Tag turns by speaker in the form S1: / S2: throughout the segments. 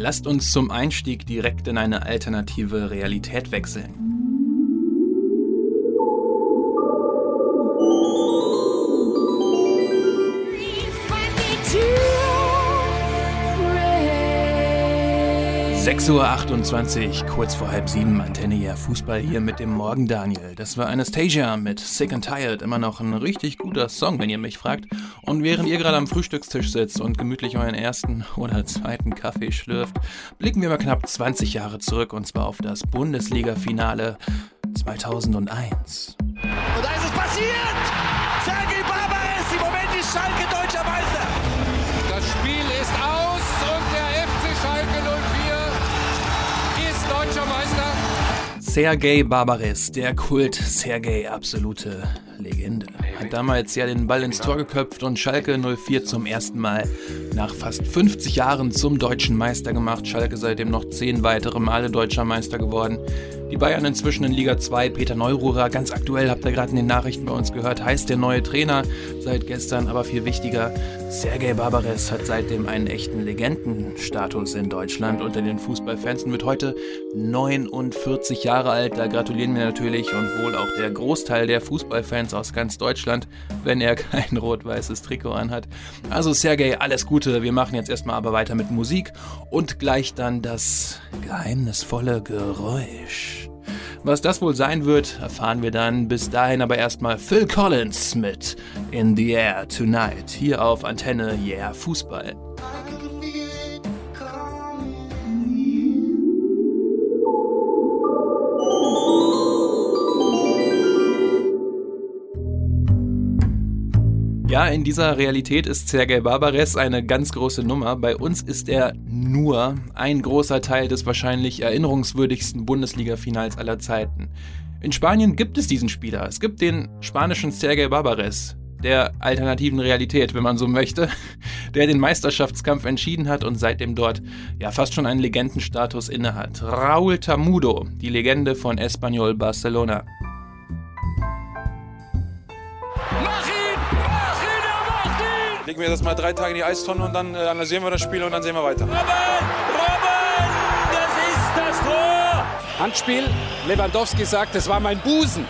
S1: Lasst uns zum Einstieg direkt in eine alternative Realität wechseln. Sechs Uhr, 28, kurz vor halb sieben, Antenne ja Fußball hier mit dem Morgen Daniel. Das war Anastasia mit Sick and Tired, immer noch ein richtig guter Song, wenn ihr mich fragt. Und während ihr gerade am Frühstückstisch sitzt und gemütlich euren ersten oder zweiten Kaffee schlürft, blicken wir mal knapp 20 Jahre zurück und zwar auf das Bundesliga-Finale 2001.
S2: Und da ist es passiert! Sergei Barbares, im Moment ist Schalke
S1: Sergei Barbares, der Kult Sergei, absolute Legende. Hat damals ja den Ball ins Tor geköpft und Schalke 04 zum ersten Mal nach fast 50 Jahren zum deutschen Meister gemacht. Schalke seitdem noch zehn weitere Male deutscher Meister geworden. Die Bayern inzwischen in Liga 2, Peter Neururer, ganz aktuell, habt ihr gerade in den Nachrichten bei uns gehört, heißt der neue Trainer seit gestern, aber viel wichtiger, Sergei Barbares hat seitdem einen echten Legendenstatus in Deutschland unter den Fußballfans und wird heute 49 Jahre alt. Da gratulieren wir natürlich und wohl auch der Großteil der Fußballfans aus ganz Deutschland, wenn er kein rot-weißes Trikot anhat. Also Sergei, alles Gute. Wir machen jetzt erstmal aber weiter mit Musik und gleich dann das geheimnisvolle Geräusch. Was das wohl sein wird, erfahren wir dann. Bis dahin aber erstmal Phil Collins mit In the Air Tonight hier auf Antenne Yeah Fußball. Ja, in dieser Realität ist Sergei Barbares eine ganz große Nummer. Bei uns ist er nur ein großer Teil des wahrscheinlich erinnerungswürdigsten Bundesliga-Finals aller Zeiten. In Spanien gibt es diesen Spieler. Es gibt den spanischen Sergei Barbares, der alternativen Realität, wenn man so möchte, der den Meisterschaftskampf entschieden hat und seitdem dort ja fast schon einen Legendenstatus innehat. Raúl Tamudo, die Legende von Espanyol Barcelona.
S3: Legen wir das mal drei Tage in die Eistonne und dann äh, analysieren wir das Spiel und dann sehen wir weiter.
S2: Robben! Robben! Das ist das Tor!
S4: Handspiel, Lewandowski sagt, es war mein Busen.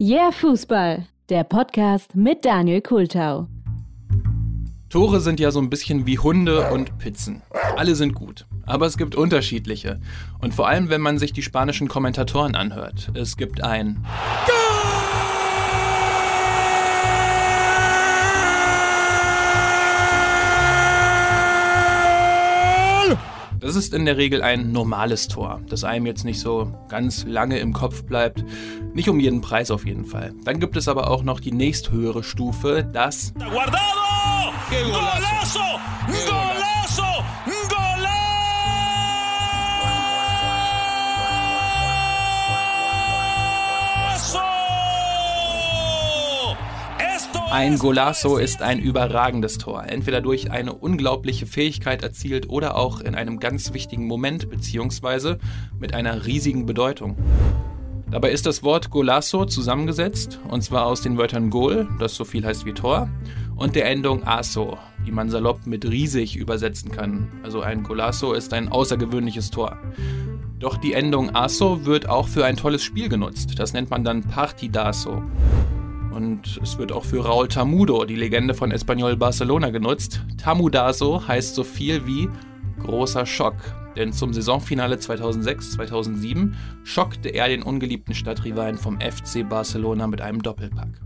S5: Yeah Fußball, der Podcast mit Daniel Kultau.
S1: Tore sind ja so ein bisschen wie Hunde und Pizzen. Alle sind gut, aber es gibt unterschiedliche. Und vor allem, wenn man sich die spanischen Kommentatoren anhört. Es gibt ein Goal! Das ist in der Regel ein normales Tor, das einem jetzt nicht so ganz lange im Kopf bleibt. Nicht um jeden Preis auf jeden Fall. Dann gibt es aber auch noch die nächsthöhere Stufe, das
S2: Guardado! Golazo! Golazo!
S1: Ein Golasso ist ein überragendes Tor, entweder durch eine unglaubliche Fähigkeit erzielt oder auch in einem ganz wichtigen Moment bzw. mit einer riesigen Bedeutung. Dabei ist das Wort Golasso zusammengesetzt, und zwar aus den Wörtern Gol, das so viel heißt wie Tor, und der Endung Aso, die man salopp mit riesig übersetzen kann. Also ein Golasso ist ein außergewöhnliches Tor. Doch die Endung Aso wird auch für ein tolles Spiel genutzt. Das nennt man dann Partidaso. Und es wird auch für Raúl Tamudo, die Legende von Espanyol Barcelona, genutzt. Tamudaso heißt so viel wie großer Schock. Denn zum Saisonfinale 2006-2007 schockte er den ungeliebten Stadtrivalen vom FC Barcelona mit einem Doppelpack.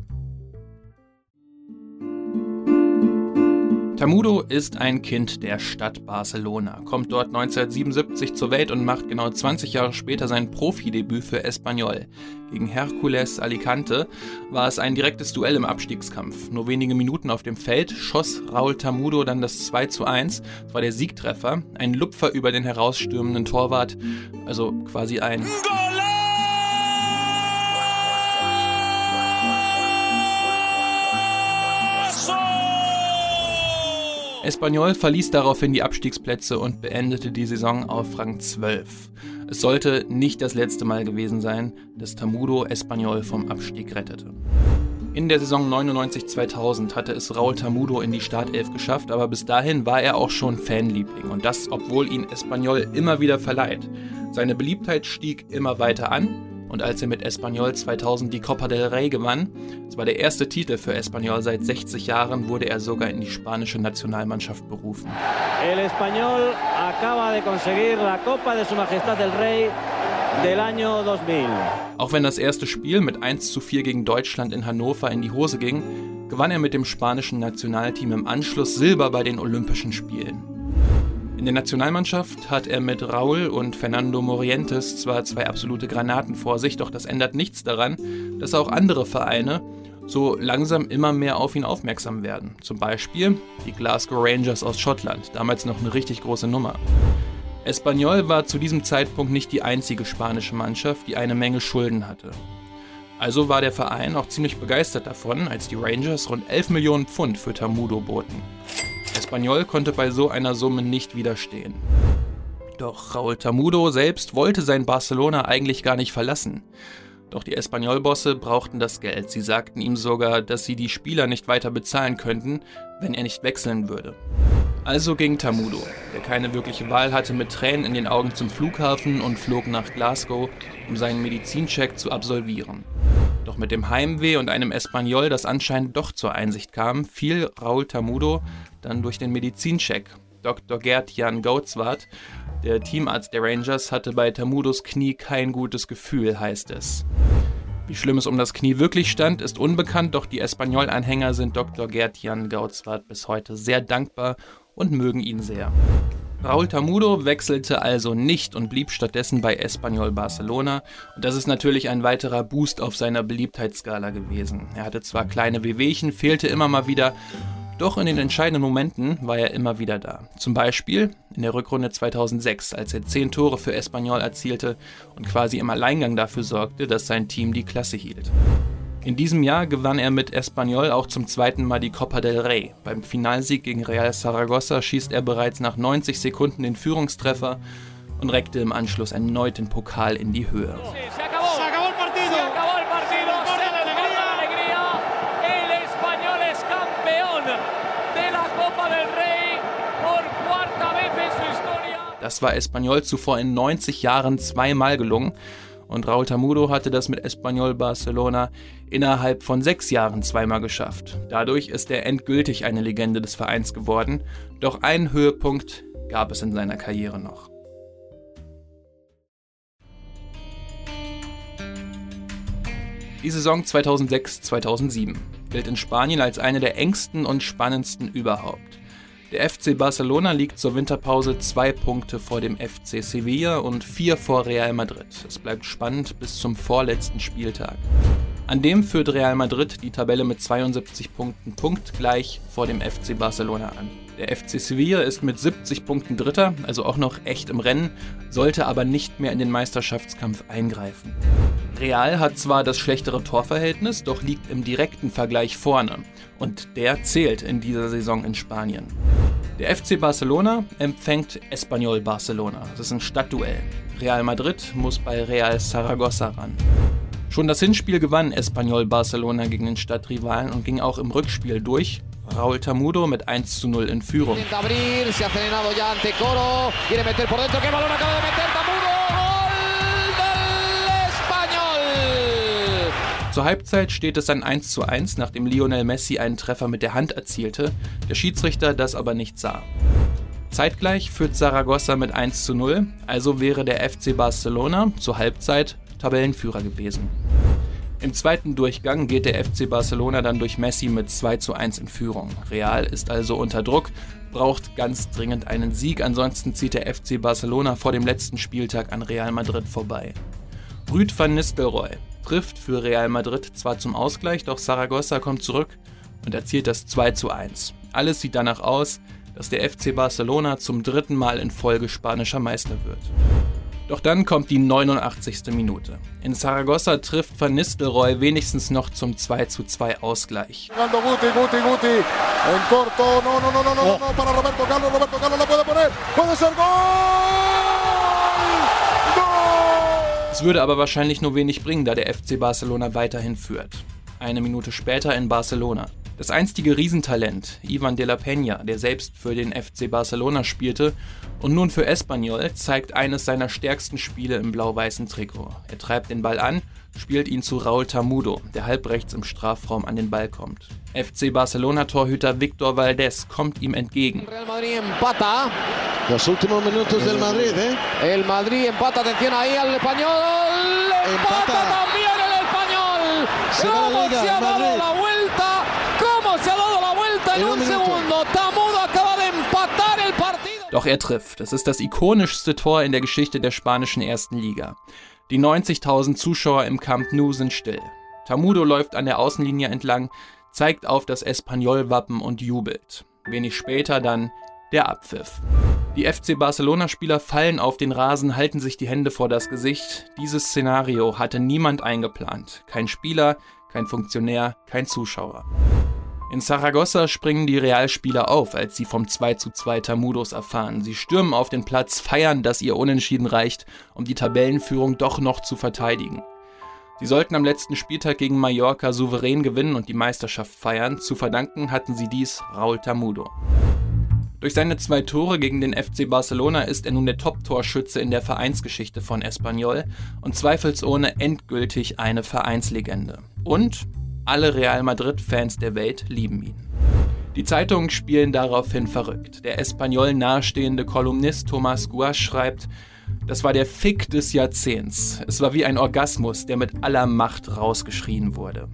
S1: Tamudo ist ein Kind der Stadt Barcelona, kommt dort 1977 zur Welt und macht genau 20 Jahre später sein Profidebüt für Espanyol. Gegen Hercules Alicante war es ein direktes Duell im Abstiegskampf. Nur wenige Minuten auf dem Feld schoss Raúl Tamudo dann das 2 zu 1. Das war der Siegtreffer. Ein Lupfer über den herausstürmenden Torwart. Also quasi ein... Espanyol verließ daraufhin die Abstiegsplätze und beendete die Saison auf Rang 12. Es sollte nicht das letzte Mal gewesen sein, dass Tamudo Espanyol vom Abstieg rettete. In der Saison 99-2000 hatte es Raul Tamudo in die Startelf geschafft, aber bis dahin war er auch schon Fanliebling und das, obwohl ihn Espanyol immer wieder verleiht. Seine Beliebtheit stieg immer weiter an und als er mit Espanyol 2000 die Copa del Rey gewann, das war der erste Titel für Espanyol seit 60 Jahren, wurde er sogar in die spanische Nationalmannschaft berufen.
S6: El Español acaba de conseguir la Copa de Su Majestad el Rey del año 2000.
S1: Auch wenn das erste Spiel mit 1 zu 4 gegen Deutschland in Hannover in die Hose ging, gewann er mit dem spanischen Nationalteam im Anschluss Silber bei den Olympischen Spielen. In der Nationalmannschaft hat er mit Raúl und Fernando Morientes zwar zwei absolute Granaten vor sich, doch das ändert nichts daran, dass auch andere Vereine so langsam immer mehr auf ihn aufmerksam werden. Zum Beispiel die Glasgow Rangers aus Schottland, damals noch eine richtig große Nummer. Espanyol war zu diesem Zeitpunkt nicht die einzige spanische Mannschaft, die eine Menge Schulden hatte. Also war der Verein auch ziemlich begeistert davon, als die Rangers rund 11 Millionen Pfund für Tamudo boten. Espanyol konnte bei so einer Summe nicht widerstehen. Doch Raúl Tamudo selbst wollte sein Barcelona eigentlich gar nicht verlassen. Doch die Espanyol-Bosse brauchten das Geld. Sie sagten ihm sogar, dass sie die Spieler nicht weiter bezahlen könnten, wenn er nicht wechseln würde. Also ging Tamudo, der keine wirkliche Wahl hatte, mit Tränen in den Augen zum Flughafen und flog nach Glasgow, um seinen Medizincheck zu absolvieren. Doch mit dem Heimweh und einem Espanol, das anscheinend doch zur Einsicht kam, fiel Raul Tamudo dann durch den Medizincheck. Dr. Gerd Jan Gautzwart, der Teamarzt der Rangers, hatte bei Tamudos Knie kein gutes Gefühl, heißt es. Wie schlimm es um das Knie wirklich stand, ist unbekannt, doch die Espanol-Anhänger sind Dr. Gerd Jan Gautzwart bis heute sehr dankbar und mögen ihn sehr. Raúl Tamudo wechselte also nicht und blieb stattdessen bei Espanyol Barcelona. Und das ist natürlich ein weiterer Boost auf seiner Beliebtheitsskala gewesen. Er hatte zwar kleine Wehwehchen, fehlte immer mal wieder, doch in den entscheidenden Momenten war er immer wieder da. Zum Beispiel in der Rückrunde 2006, als er 10 Tore für Espanyol erzielte und quasi im Alleingang dafür sorgte, dass sein Team die Klasse hielt. In diesem Jahr gewann er mit Espanyol auch zum zweiten Mal die Copa del Rey. Beim Finalsieg gegen Real Saragossa schießt er bereits nach 90 Sekunden den Führungstreffer und reckte im Anschluss erneut den Pokal in die Höhe. Das war Espanyol zuvor in 90 Jahren zweimal gelungen und Raúl Tamudo hatte das mit Espanyol Barcelona innerhalb von sechs Jahren zweimal geschafft. Dadurch ist er endgültig eine Legende des Vereins geworden, doch einen Höhepunkt gab es in seiner Karriere noch. Die Saison 2006-2007 gilt in Spanien als eine der engsten und spannendsten überhaupt. Der FC Barcelona liegt zur Winterpause zwei Punkte vor dem FC Sevilla und vier vor Real Madrid. Es bleibt spannend bis zum vorletzten Spieltag. An dem führt Real Madrid die Tabelle mit 72 Punkten punktgleich vor dem FC Barcelona an. Der FC Sevilla ist mit 70 Punkten Dritter, also auch noch echt im Rennen, sollte aber nicht mehr in den Meisterschaftskampf eingreifen. Real hat zwar das schlechtere Torverhältnis, doch liegt im direkten Vergleich vorne. Und der zählt in dieser Saison in Spanien. Der FC Barcelona empfängt Espanyol Barcelona. Das ist ein Stadtduell. Real Madrid muss bei Real Saragossa ran. Schon das Hinspiel gewann Espanyol Barcelona gegen den Stadtrivalen und ging auch im Rückspiel durch. Raúl Tamudo mit 1 zu 0 in Führung. Zur Halbzeit steht es dann 1 zu 1, nachdem Lionel Messi einen Treffer mit der Hand erzielte, der Schiedsrichter das aber nicht sah. Zeitgleich führt Saragossa mit 1 zu 0, also wäre der FC Barcelona zur Halbzeit Tabellenführer gewesen. Im zweiten Durchgang geht der FC Barcelona dann durch Messi mit 2 zu 1 in Führung. Real ist also unter Druck, braucht ganz dringend einen Sieg, ansonsten zieht der FC Barcelona vor dem letzten Spieltag an Real Madrid vorbei. Rüd van Nistelrooy trifft für Real Madrid zwar zum Ausgleich, doch Saragossa kommt zurück und erzielt das 2 zu 1. Alles sieht danach aus, dass der FC Barcelona zum dritten Mal in Folge spanischer Meister wird. Doch dann kommt die 89. Minute. In Saragossa trifft Van Nistelrooy wenigstens noch zum 2 zu 2 Ausgleich. Guti, Es würde aber wahrscheinlich nur wenig bringen, da der FC Barcelona weiterhin führt. eine Minute später in Barcelona. Das einstige Riesentalent Ivan de la Peña, der selbst für den FC Barcelona spielte und nun für Espanyol, zeigt eines seiner stärksten Spiele im blau-weißen Trikot. Er treibt den Ball an, spielt ihn zu Raúl Tamudo, der halbrechts im Strafraum an den Ball kommt. FC Barcelona-Torhüter Victor Valdés kommt ihm entgegen.
S7: Real Madrid empata.
S8: Los últimos minutos del Madrid, ¿eh?
S7: El Madrid empata. Atención ahí al español. Empata,
S8: Empata.
S7: también el español.
S8: Se va la
S7: ¿Cómo
S8: Liga,
S7: se ha dado
S8: Madrid.
S7: la vuelta? ¿Cómo se ha dado la vuelta en,
S8: En un
S7: segundo? Tamudo acaba de empatar el partido.
S1: Doch er trifft. Es ist das ikonischste Tor in der Geschichte der spanischen ersten Liga. Die 90.000 Zuschauer im Camp Nou sind still. Tamudo läuft an der Außenlinie entlang, zeigt auf das Espanyol-Wappen und jubelt. Wenig später dann der Abpfiff. Die FC Barcelona-Spieler fallen auf den Rasen, halten sich die Hände vor das Gesicht. Dieses Szenario hatte niemand eingeplant. Kein Spieler, kein Funktionär, kein Zuschauer. In Saragossa springen die Realspieler auf, als sie vom 2 zu 2 Tamudos erfahren. Sie stürmen auf den Platz, feiern, dass ihr Unentschieden reicht, um die Tabellenführung doch noch zu verteidigen. Sie sollten am letzten Spieltag gegen Mallorca souverän gewinnen und die Meisterschaft feiern. Zu verdanken hatten sie dies Raúl Tamudo. Durch seine zwei Tore gegen den FC Barcelona ist er nun der Top-Torschütze in der Vereinsgeschichte von Espanyol und zweifelsohne endgültig eine Vereinslegende. Und alle Real Madrid-Fans der Welt lieben ihn. Die Zeitungen spielen daraufhin verrückt. Der Espanyol nahestehende Kolumnist Thomas Guas schreibt, das war der Fick des Jahrzehnts. Es war wie ein Orgasmus, der mit aller Macht rausgeschrien wurde.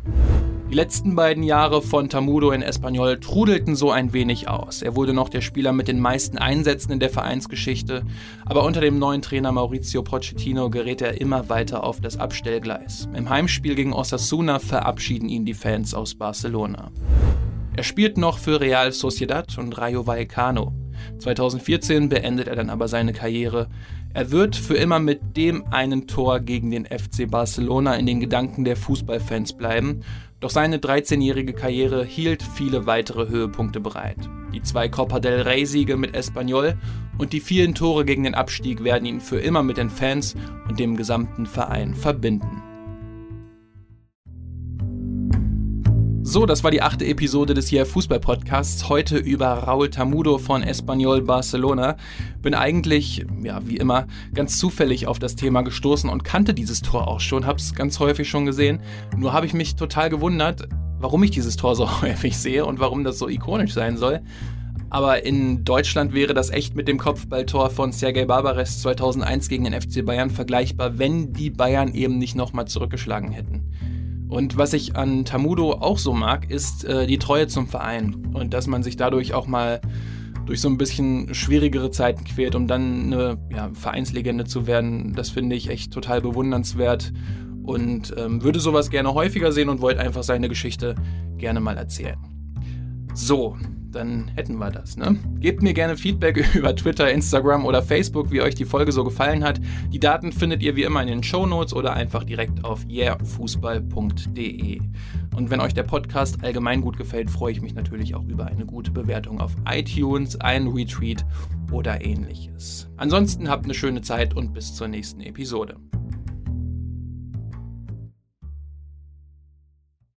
S1: Die letzten beiden Jahre von Tamudo in Espanyol trudelten so ein wenig aus. Er wurde noch der Spieler mit den meisten Einsätzen in der Vereinsgeschichte, aber unter dem neuen Trainer Maurizio Pochettino gerät er immer weiter auf das Abstellgleis. Im Heimspiel gegen Osasuna verabschieden ihn die Fans aus Barcelona. Er spielt noch für Real Sociedad und Rayo Vallecano. 2014 beendet er dann aber seine Karriere. Er wird für immer mit dem einen Tor gegen den FC Barcelona in den Gedanken der Fußballfans bleiben. Doch seine 13-jährige Karriere hielt viele weitere Höhepunkte bereit. Die zwei Copa del Rey-Siege mit Espanyol und die vielen Tore gegen den Abstieg werden ihn für immer mit den Fans und dem gesamten Verein verbinden. So, das war die achte Episode des hier Fußball Podcasts. Heute über Raúl Tamudo von Espanyol Barcelona. Bin eigentlich, ja, wie immer, ganz zufällig auf das Thema gestoßen und kannte dieses Tor auch schon, hab's ganz häufig schon gesehen. Nur habe ich mich total gewundert, warum ich dieses Tor so häufig sehe und warum das so ikonisch sein soll. Aber in Deutschland wäre das echt mit dem Kopfballtor von Sergei Barbares 2001 gegen den FC Bayern vergleichbar, wenn die Bayern eben nicht nochmal zurückgeschlagen hätten. Und was ich an Tamudo auch so mag, ist äh, die Treue zum Verein und dass man sich dadurch auch mal durch so ein bisschen schwierigere Zeiten quält, um dann eine ja, Vereinslegende zu werden. Das finde ich echt total bewundernswert und ähm, würde sowas gerne häufiger sehen und wollte einfach seine Geschichte gerne mal erzählen. So, dann hätten wir das. Ne? Gebt mir gerne Feedback über Twitter, Instagram oder Facebook, wie euch die Folge so gefallen hat. Die Daten findet ihr wie immer in den Show Notes oder einfach direkt auf yeahfußball.de. Und wenn euch der Podcast allgemein gut gefällt, freue ich mich natürlich auch über eine gute Bewertung auf iTunes, einen Retweet oder ähnliches. Ansonsten habt eine schöne Zeit und bis zur nächsten Episode.